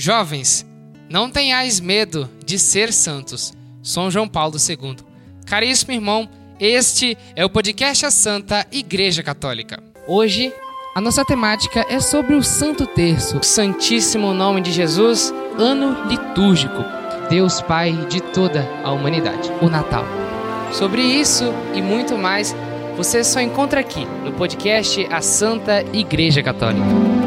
Jovens, não tenhais medo de ser santos. São João Paulo II. Caríssimo irmão, este é o podcast A Santa Igreja Católica. Hoje, a nossa temática é sobre o Santo Terço, o Santíssimo Nome de Jesus, ano litúrgico, Deus Pai de toda a humanidade, o Natal. Sobre isso e muito mais, você só encontra aqui no podcast A Santa Igreja Católica.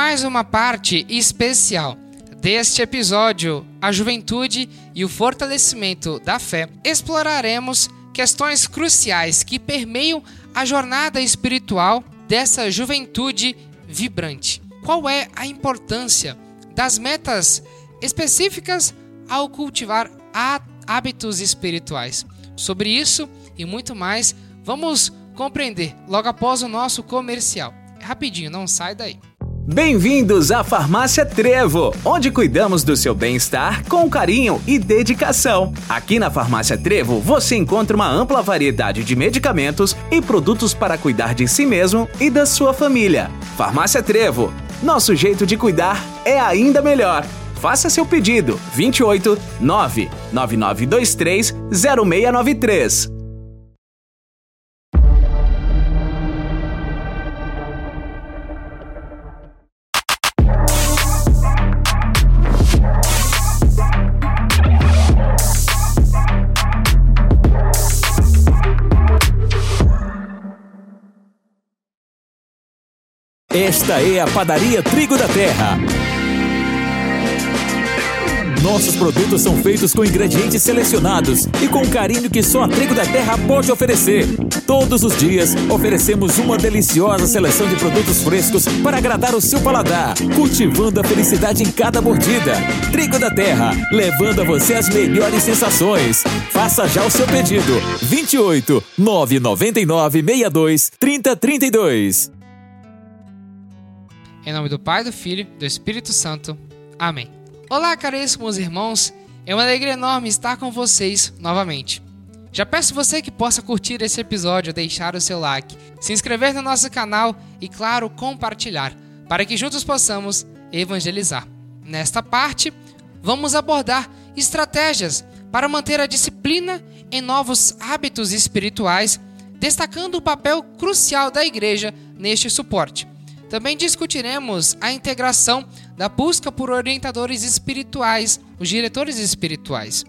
Mais uma parte especial deste episódio, A Juventude e o Fortalecimento da Fé, exploraremos questões cruciais que permeiam a jornada espiritual dessa juventude vibrante. Qual é a importância das metas específicas ao cultivar hábitos espirituais. Sobre isso e muito mais, vamos compreender logo após o nosso comercial. É rapidinho, não sai daí. Bem-vindos à Farmácia Trevo, onde cuidamos do seu bem-estar com carinho e dedicação. Aqui na Farmácia Trevo você encontra uma ampla variedade de medicamentos e produtos para cuidar de si mesmo e da sua família. Farmácia Trevo, nosso jeito de cuidar é ainda melhor. Faça seu pedido 28 99923 0693. Esta é a Padaria Trigo da Terra nossos produtos são feitos com ingredientes selecionados e com o carinho que só a Trigo da Terra pode oferecer. Todos os dias oferecemos uma deliciosa seleção de produtos frescos para agradar o seu paladar, cultivando a felicidade em cada mordida. Trigo da Terra, levando a você as melhores sensações. Faça já o seu pedido. 28 999 62 3032. Em nome do Pai, do Filho e do Espírito Santo. Amém. Olá, caríssimos irmãos. É uma alegria enorme estar com vocês novamente. Já peço você que possa curtir esse episódio, deixar o seu like, se inscrever no nosso canal e, claro, compartilhar, para que juntos possamos evangelizar. Nesta parte, vamos abordar estratégias para manter a disciplina em novos hábitos espirituais, destacando o papel crucial da igreja neste suporte. Também discutiremos a integração da busca por orientadores espirituais, os diretores espirituais,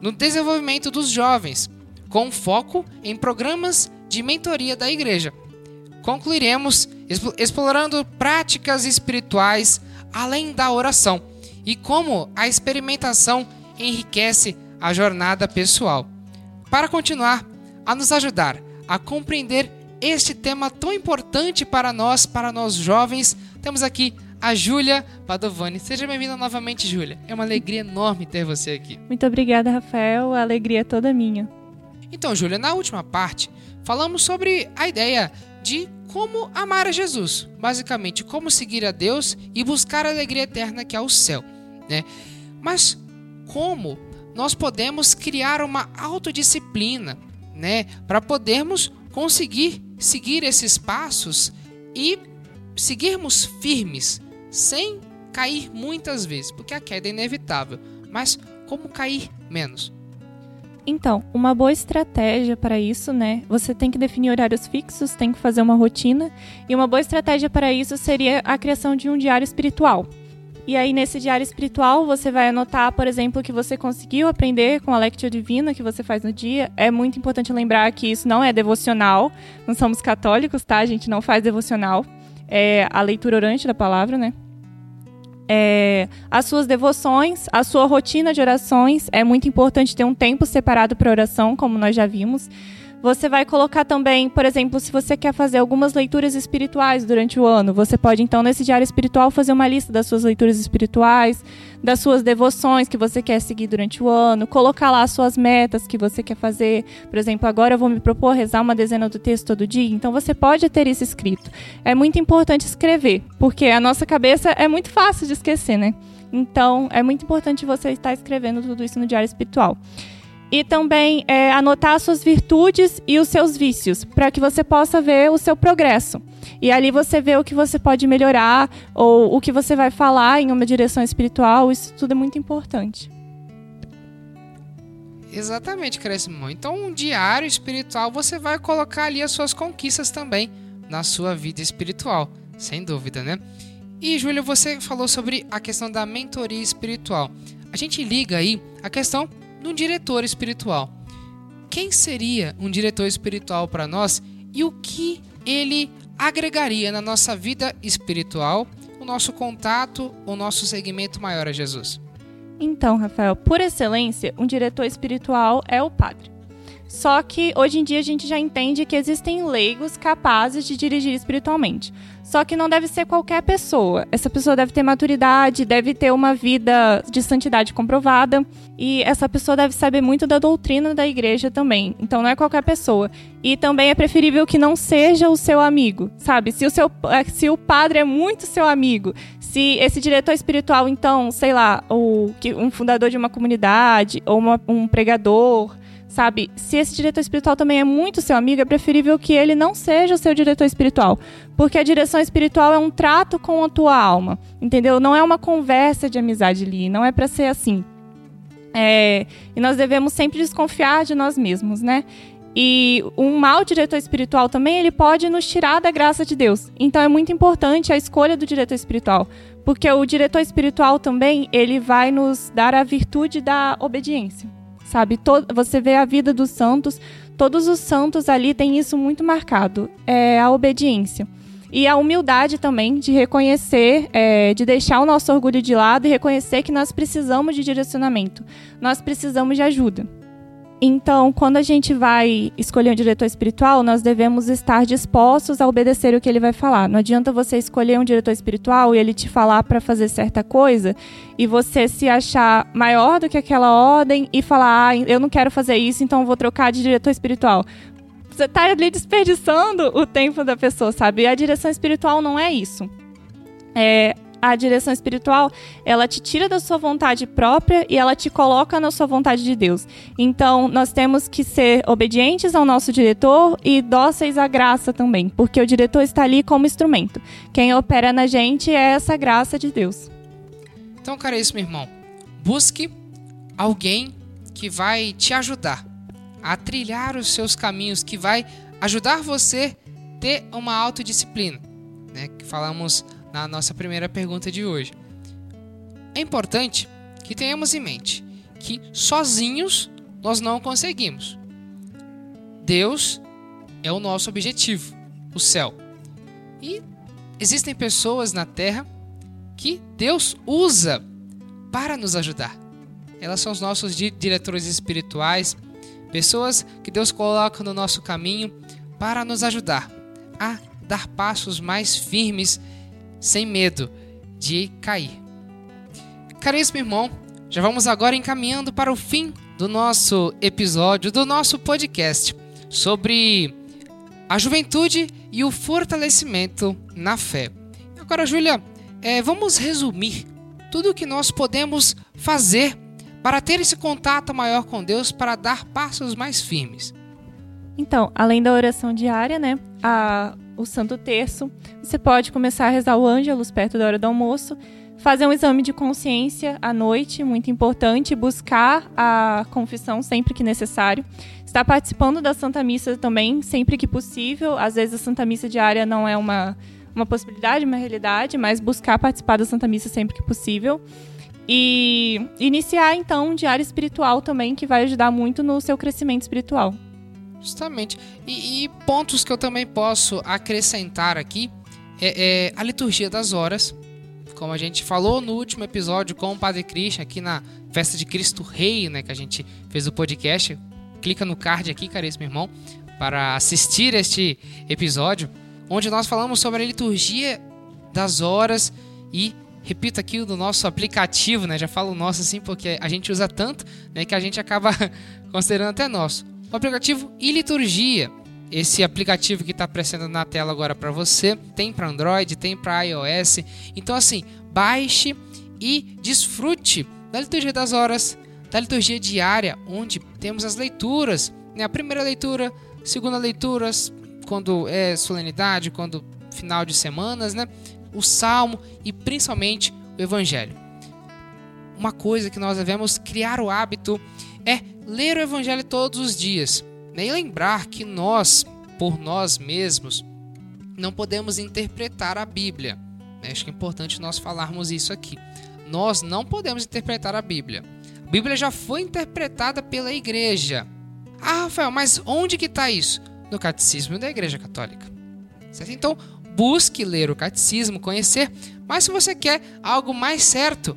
no desenvolvimento dos jovens, com foco em programas de mentoria da igreja. Concluiremos explorando práticas espirituais além da oração e como a experimentação enriquece a jornada pessoal. Para continuar a nos ajudar a compreender este tema tão importante para nós, para nós jovens. Temos aqui a Júlia Padovani. Seja bem-vinda novamente, Júlia. É uma alegria enorme ter você aqui. Muito obrigada, Rafael. A alegria é toda minha. Então, Júlia, na última parte, falamos sobre a ideia de como amar a Jesus. Basicamente, como seguir a Deus e buscar a alegria eterna que é o céu. Né? Mas como nós podemos criar uma autodisciplina né, para podermos conseguir seguir esses passos e seguirmos firmes, sem cair muitas vezes, porque a queda é inevitável, mas como cair menos? Então, uma boa estratégia para isso, né? Você tem que definir horários fixos, tem que fazer uma rotina, e uma boa estratégia para isso seria a criação de um diário espiritual. E aí, nesse diário espiritual, você vai anotar, por exemplo, que você conseguiu aprender com a Lectio Divina que você faz no dia. É muito importante lembrar que isso não é devocional. Não somos católicos, tá? A gente não faz devocional. É a leitura orante da palavra, né? É, as suas devoções, a sua rotina de orações. É muito importante ter um tempo separado para oração, como nós já vimos. Você vai colocar também, por exemplo, se você quer fazer algumas leituras espirituais durante o ano, você pode então nesse diário espiritual fazer uma lista das suas leituras espirituais, das suas devoções que você quer seguir durante o ano, colocar lá as suas metas que você quer fazer. Por exemplo, agora eu vou me propor rezar uma dezena do texto todo dia, então você pode ter isso escrito. É muito importante escrever, porque a nossa cabeça é muito fácil de esquecer, né? Então, é muito importante você estar escrevendo tudo isso no diário espiritual. E também é, anotar as suas virtudes e os seus vícios, para que você possa ver o seu progresso. E ali você vê o que você pode melhorar, ou o que você vai falar em uma direção espiritual, isso tudo é muito importante. Exatamente, Crescimão. Então, um diário espiritual você vai colocar ali as suas conquistas também na sua vida espiritual, sem dúvida, né? E, Júlia, você falou sobre a questão da mentoria espiritual. A gente liga aí a questão de um diretor espiritual. Quem seria um diretor espiritual para nós e o que ele agregaria na nossa vida espiritual, o nosso contato, o nosso segmento maior a Jesus? Então, Rafael, por excelência, um diretor espiritual é o padre. Só que hoje em dia a gente já entende que existem leigos capazes de dirigir espiritualmente. Só que não deve ser qualquer pessoa. Essa pessoa deve ter maturidade, deve ter uma vida de santidade comprovada. E essa pessoa deve saber muito da doutrina da igreja também. Então não é qualquer pessoa. E também é preferível que não seja o seu amigo, sabe? Se o, seu, se o padre é muito seu amigo, se esse diretor espiritual, então, sei lá, o, um fundador de uma comunidade, ou uma, um pregador, sabe? Se esse diretor espiritual também é muito seu amigo, é preferível que ele não seja o seu diretor espiritual. Porque a direção espiritual é um trato com a tua alma, entendeu? Não é uma conversa de amizade ali, não é para ser assim. É, e nós devemos sempre desconfiar de nós mesmos, né? E um mau diretor espiritual também, ele pode nos tirar da graça de Deus. Então é muito importante a escolha do diretor espiritual, porque o diretor espiritual também, ele vai nos dar a virtude da obediência. Sabe, Todo, você vê a vida dos santos, todos os santos ali têm isso muito marcado, é a obediência. E a humildade também de reconhecer, é, de deixar o nosso orgulho de lado e reconhecer que nós precisamos de direcionamento, nós precisamos de ajuda. Então, quando a gente vai escolher um diretor espiritual, nós devemos estar dispostos a obedecer o que ele vai falar. Não adianta você escolher um diretor espiritual e ele te falar para fazer certa coisa e você se achar maior do que aquela ordem e falar, ah, eu não quero fazer isso, então vou trocar de diretor espiritual. Você está ali desperdiçando o tempo da pessoa, sabe? E a direção espiritual não é isso. É, a direção espiritual, ela te tira da sua vontade própria e ela te coloca na sua vontade de Deus. Então, nós temos que ser obedientes ao nosso diretor e dóceis à graça também, porque o diretor está ali como instrumento. Quem opera na gente é essa graça de Deus. Então, cara, é isso, meu irmão. Busque alguém que vai te ajudar a trilhar os seus caminhos, que vai ajudar você a ter uma autodisciplina, né? Que falamos na nossa primeira pergunta de hoje. É importante que tenhamos em mente que sozinhos nós não conseguimos. Deus é o nosso objetivo, o céu. E existem pessoas na terra que Deus usa para nos ajudar. Elas são os nossos diretores espirituais, pessoas que Deus coloca no nosso caminho para nos ajudar a dar passos mais firmes sem medo de cair. Caríssimo irmão, já vamos agora encaminhando para o fim do nosso episódio, do nosso podcast sobre a juventude e o fortalecimento na fé. Agora, Júlia, é, vamos resumir tudo o que nós podemos fazer para ter esse contato maior com Deus, para dar passos mais firmes. Então, além da oração diária, né, a, o Santo Terço, você pode começar a rezar o Ângelus perto da hora do almoço, fazer um exame de consciência à noite, muito importante, buscar a confissão sempre que necessário, estar participando da Santa Missa também, sempre que possível. Às vezes a Santa Missa diária não é uma, uma possibilidade, uma realidade, mas buscar participar da Santa Missa sempre que possível. E iniciar então um diário espiritual também, que vai ajudar muito no seu crescimento espiritual. Justamente. E, e, pontos que eu também posso acrescentar aqui é, é, a liturgia das horas. Como a gente falou no último episódio com o Padre Christian, aqui na Festa de Cristo Rei, né, que a gente fez o podcast. Clica no card aqui, caríssimo irmão, para assistir este episódio, onde nós falamos sobre a liturgia das horas e repito aqui o do nosso aplicativo, né? Já falo nosso assim porque a gente usa tanto, né, que a gente acaba considerando até nosso o aplicativo e liturgia. Esse aplicativo que está aparecendo na tela agora para você tem para Android, tem para iOS. Então assim, baixe e desfrute da liturgia das horas, da liturgia diária, onde temos as leituras, né? A primeira leitura, segunda leitura, quando é solenidade, quando final de semanas, né? O salmo e principalmente o evangelho. Uma coisa que nós devemos criar o hábito é ler o evangelho todos os dias? E lembrar que nós, por nós mesmos, não podemos interpretar a Bíblia. Né? Acho que é importante nós falarmos isso aqui. Nós não podemos interpretar a Bíblia. A Bíblia já foi interpretada pela igreja. Ah, Rafael, mas onde que está isso? No Catecismo da Igreja Católica. Certo? Então, busque ler o Catecismo, conhecer. Mas se você quer algo mais certo,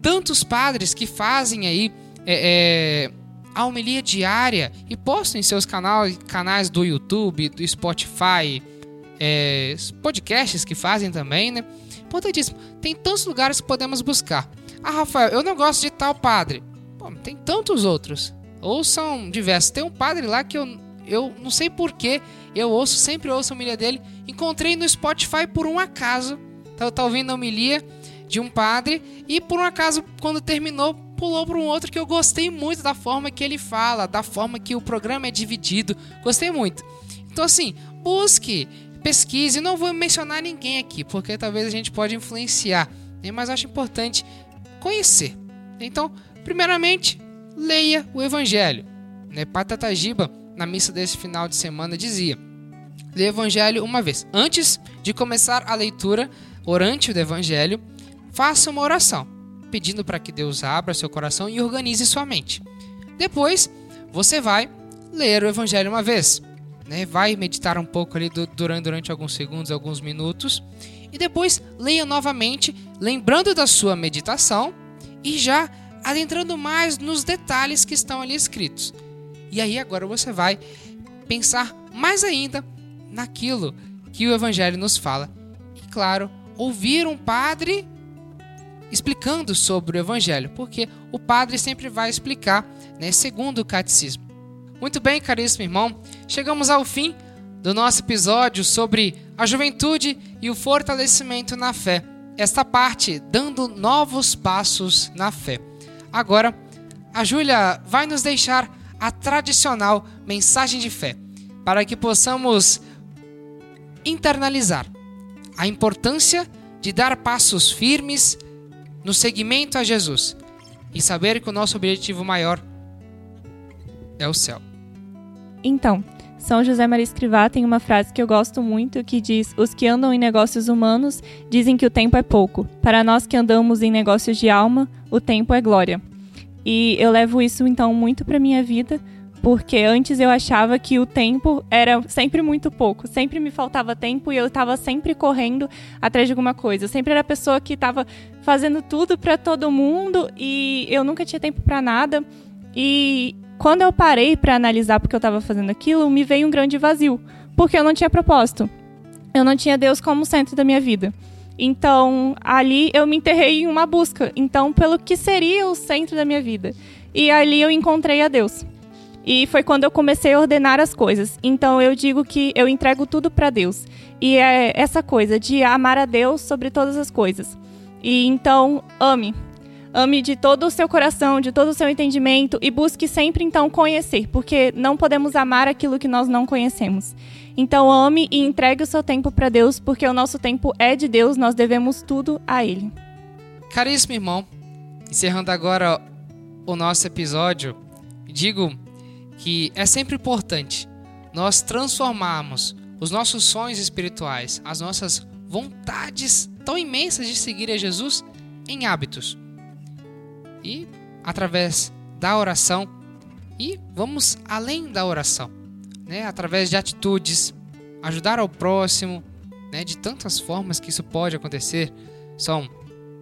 tantos padres que fazem aí é, é, a homilia diária e postam em seus canais, canais do YouTube, do Spotify, é, podcasts que fazem também, né? Importantíssimo. Tem tantos lugares que podemos buscar. Ah, Rafael, eu não gosto de tal padre. Pô, tem tantos outros. Ou são diversos. Tem um padre lá que eu, eu não sei porquê, eu ouço, sempre ouço a homilia dele. Encontrei no Spotify por um acaso. Tá, tava ouvindo a homilia de um padre e por um acaso, quando terminou, pulou para um outro que eu gostei muito da forma que ele fala, da forma que o programa é dividido. Gostei muito. Então, assim, busque pesquise. Não vou mencionar ninguém aqui, porque talvez a gente pode influenciar, né? mas acho importante conhecer. Então, primeiramente, leia o Evangelho. Né? Patatagiba, na missa desse final de semana, dizia: leia o Evangelho uma vez. Antes de começar a leitura orante do Evangelho, faça uma oração, pedindo para que Deus abra seu coração e organize sua mente. Depois, você vai ler o Evangelho uma vez né? Vai meditar um pouco ali durante, durante alguns segundos, alguns minutos. E depois leia novamente, lembrando da sua meditação e já adentrando mais nos detalhes que estão ali escritos. E aí agora você vai pensar mais ainda naquilo que o Evangelho nos fala. E claro, ouvir um padre explicando sobre o Evangelho, porque o padre sempre vai explicar, né, segundo o catecismo. Muito bem, caríssimo irmão, chegamos ao fim do nosso episódio sobre a juventude e o fortalecimento na fé. Esta parte dando novos passos na fé. Agora, a Júlia vai nos deixar a tradicional mensagem de fé, para que possamos internalizar a importância de dar passos firmes no seguimento a Jesus e saber que o nosso objetivo maior é o céu. Então, São José Maria Escrivá tem uma frase que eu gosto muito que diz: Os que andam em negócios humanos dizem que o tempo é pouco. Para nós que andamos em negócios de alma, o tempo é glória. E eu levo isso então muito para minha vida, porque antes eu achava que o tempo era sempre muito pouco, sempre me faltava tempo e eu estava sempre correndo atrás de alguma coisa. Eu sempre era a pessoa que estava fazendo tudo para todo mundo e eu nunca tinha tempo para nada. E quando eu parei para analisar porque eu estava fazendo aquilo, me veio um grande vazio, porque eu não tinha propósito. Eu não tinha Deus como centro da minha vida. Então, ali eu me enterrei em uma busca, então pelo que seria o centro da minha vida. E ali eu encontrei a Deus. E foi quando eu comecei a ordenar as coisas. Então eu digo que eu entrego tudo para Deus. E é essa coisa de amar a Deus sobre todas as coisas. E então ame, Ame de todo o seu coração, de todo o seu entendimento e busque sempre então conhecer, porque não podemos amar aquilo que nós não conhecemos. Então ame e entregue o seu tempo para Deus, porque o nosso tempo é de Deus, nós devemos tudo a Ele. Caríssimo irmão, encerrando agora o nosso episódio, digo que é sempre importante nós transformarmos os nossos sonhos espirituais, as nossas vontades tão imensas de seguir a Jesus em hábitos e através da oração e vamos além da oração, né? Através de atitudes, ajudar ao próximo, né? De tantas formas que isso pode acontecer, são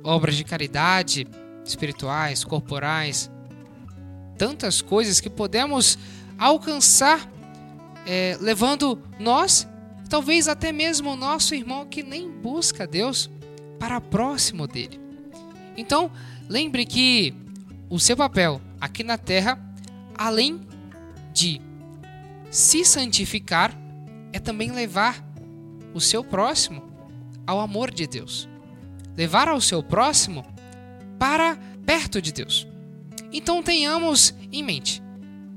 obras de caridade, espirituais, corporais, tantas coisas que podemos alcançar é, levando nós, talvez até mesmo o nosso irmão que nem busca Deus, para próximo dele. Então, Lembre que o seu papel aqui na terra, além de se santificar, é também levar o seu próximo ao amor de Deus. Levar ao seu próximo para perto de Deus. Então tenhamos em mente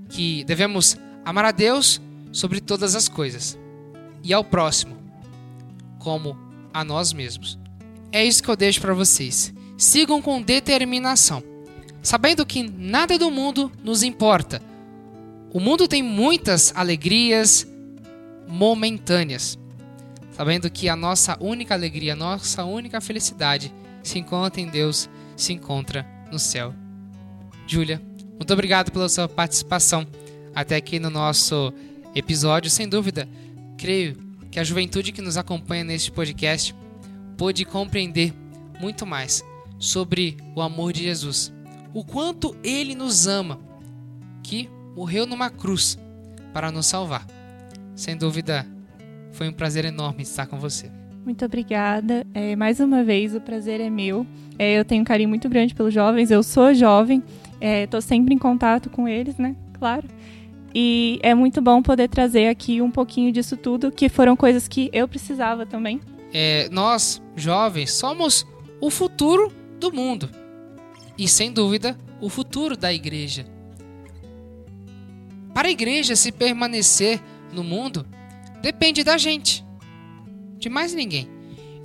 que devemos amar a Deus sobre todas as coisas e ao próximo como a nós mesmos. É isso que eu deixo para vocês. Sigam com determinação, sabendo que nada do mundo nos importa. O mundo tem muitas alegrias momentâneas, sabendo que a nossa única alegria, a nossa única felicidade se encontra em Deus, se encontra no céu. Júlia, muito obrigado pela sua participação até aqui no nosso episódio. Sem dúvida, creio que a juventude que nos acompanha neste podcast pôde compreender muito mais sobre o amor de Jesus, o quanto ele nos ama, que morreu numa cruz para nos salvar. Sem dúvida, foi um prazer enorme estar com você. Muito obrigada. É, mais uma vez, o prazer é meu. É, eu tenho um carinho muito grande pelos jovens. Eu sou jovem, estou é, sempre em contato com eles, né? Claro. E é muito bom poder trazer aqui um pouquinho disso tudo, que foram coisas que eu precisava também. É, nós, jovens, somos o futuro do mundo. E, sem dúvida, o futuro da igreja. Para a igreja se permanecer no mundo, depende da gente, de mais ninguém.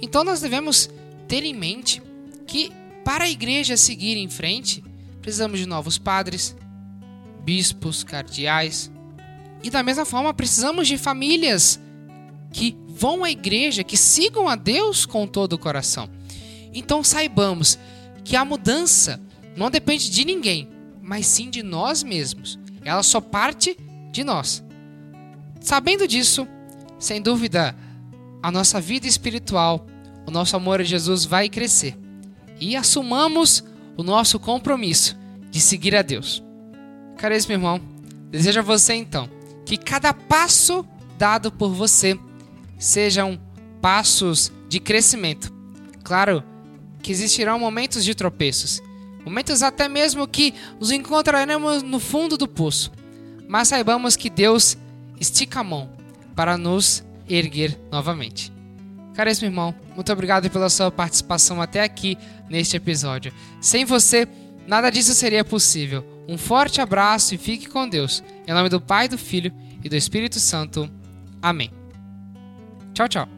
Então, nós devemos ter em mente que, para a igreja seguir em frente, precisamos de novos padres, bispos, cardeais. E da mesma forma, precisamos de famílias que vão à igreja, que sigam a Deus com todo o coração. Então saibamos que a mudança não depende de ninguém, mas sim de nós mesmos. Ela só parte de nós. Sabendo disso, sem dúvida, a nossa vida espiritual, o nosso amor a Jesus vai crescer. E assumamos o nosso compromisso de seguir a Deus. Caríssimo irmão, desejo a você então que cada passo dado por você sejam passos de crescimento. Claro que existirão momentos de tropeços, momentos até mesmo que nos encontraremos no fundo do poço, mas saibamos que Deus estica a mão para nos erguer novamente. Caríssimo irmão, muito obrigado pela sua participação até aqui neste episódio. Sem você, nada disso seria possível. Um forte abraço e fique com Deus. Em nome do Pai, do Filho e do Espírito Santo. Amém. Tchau, tchau.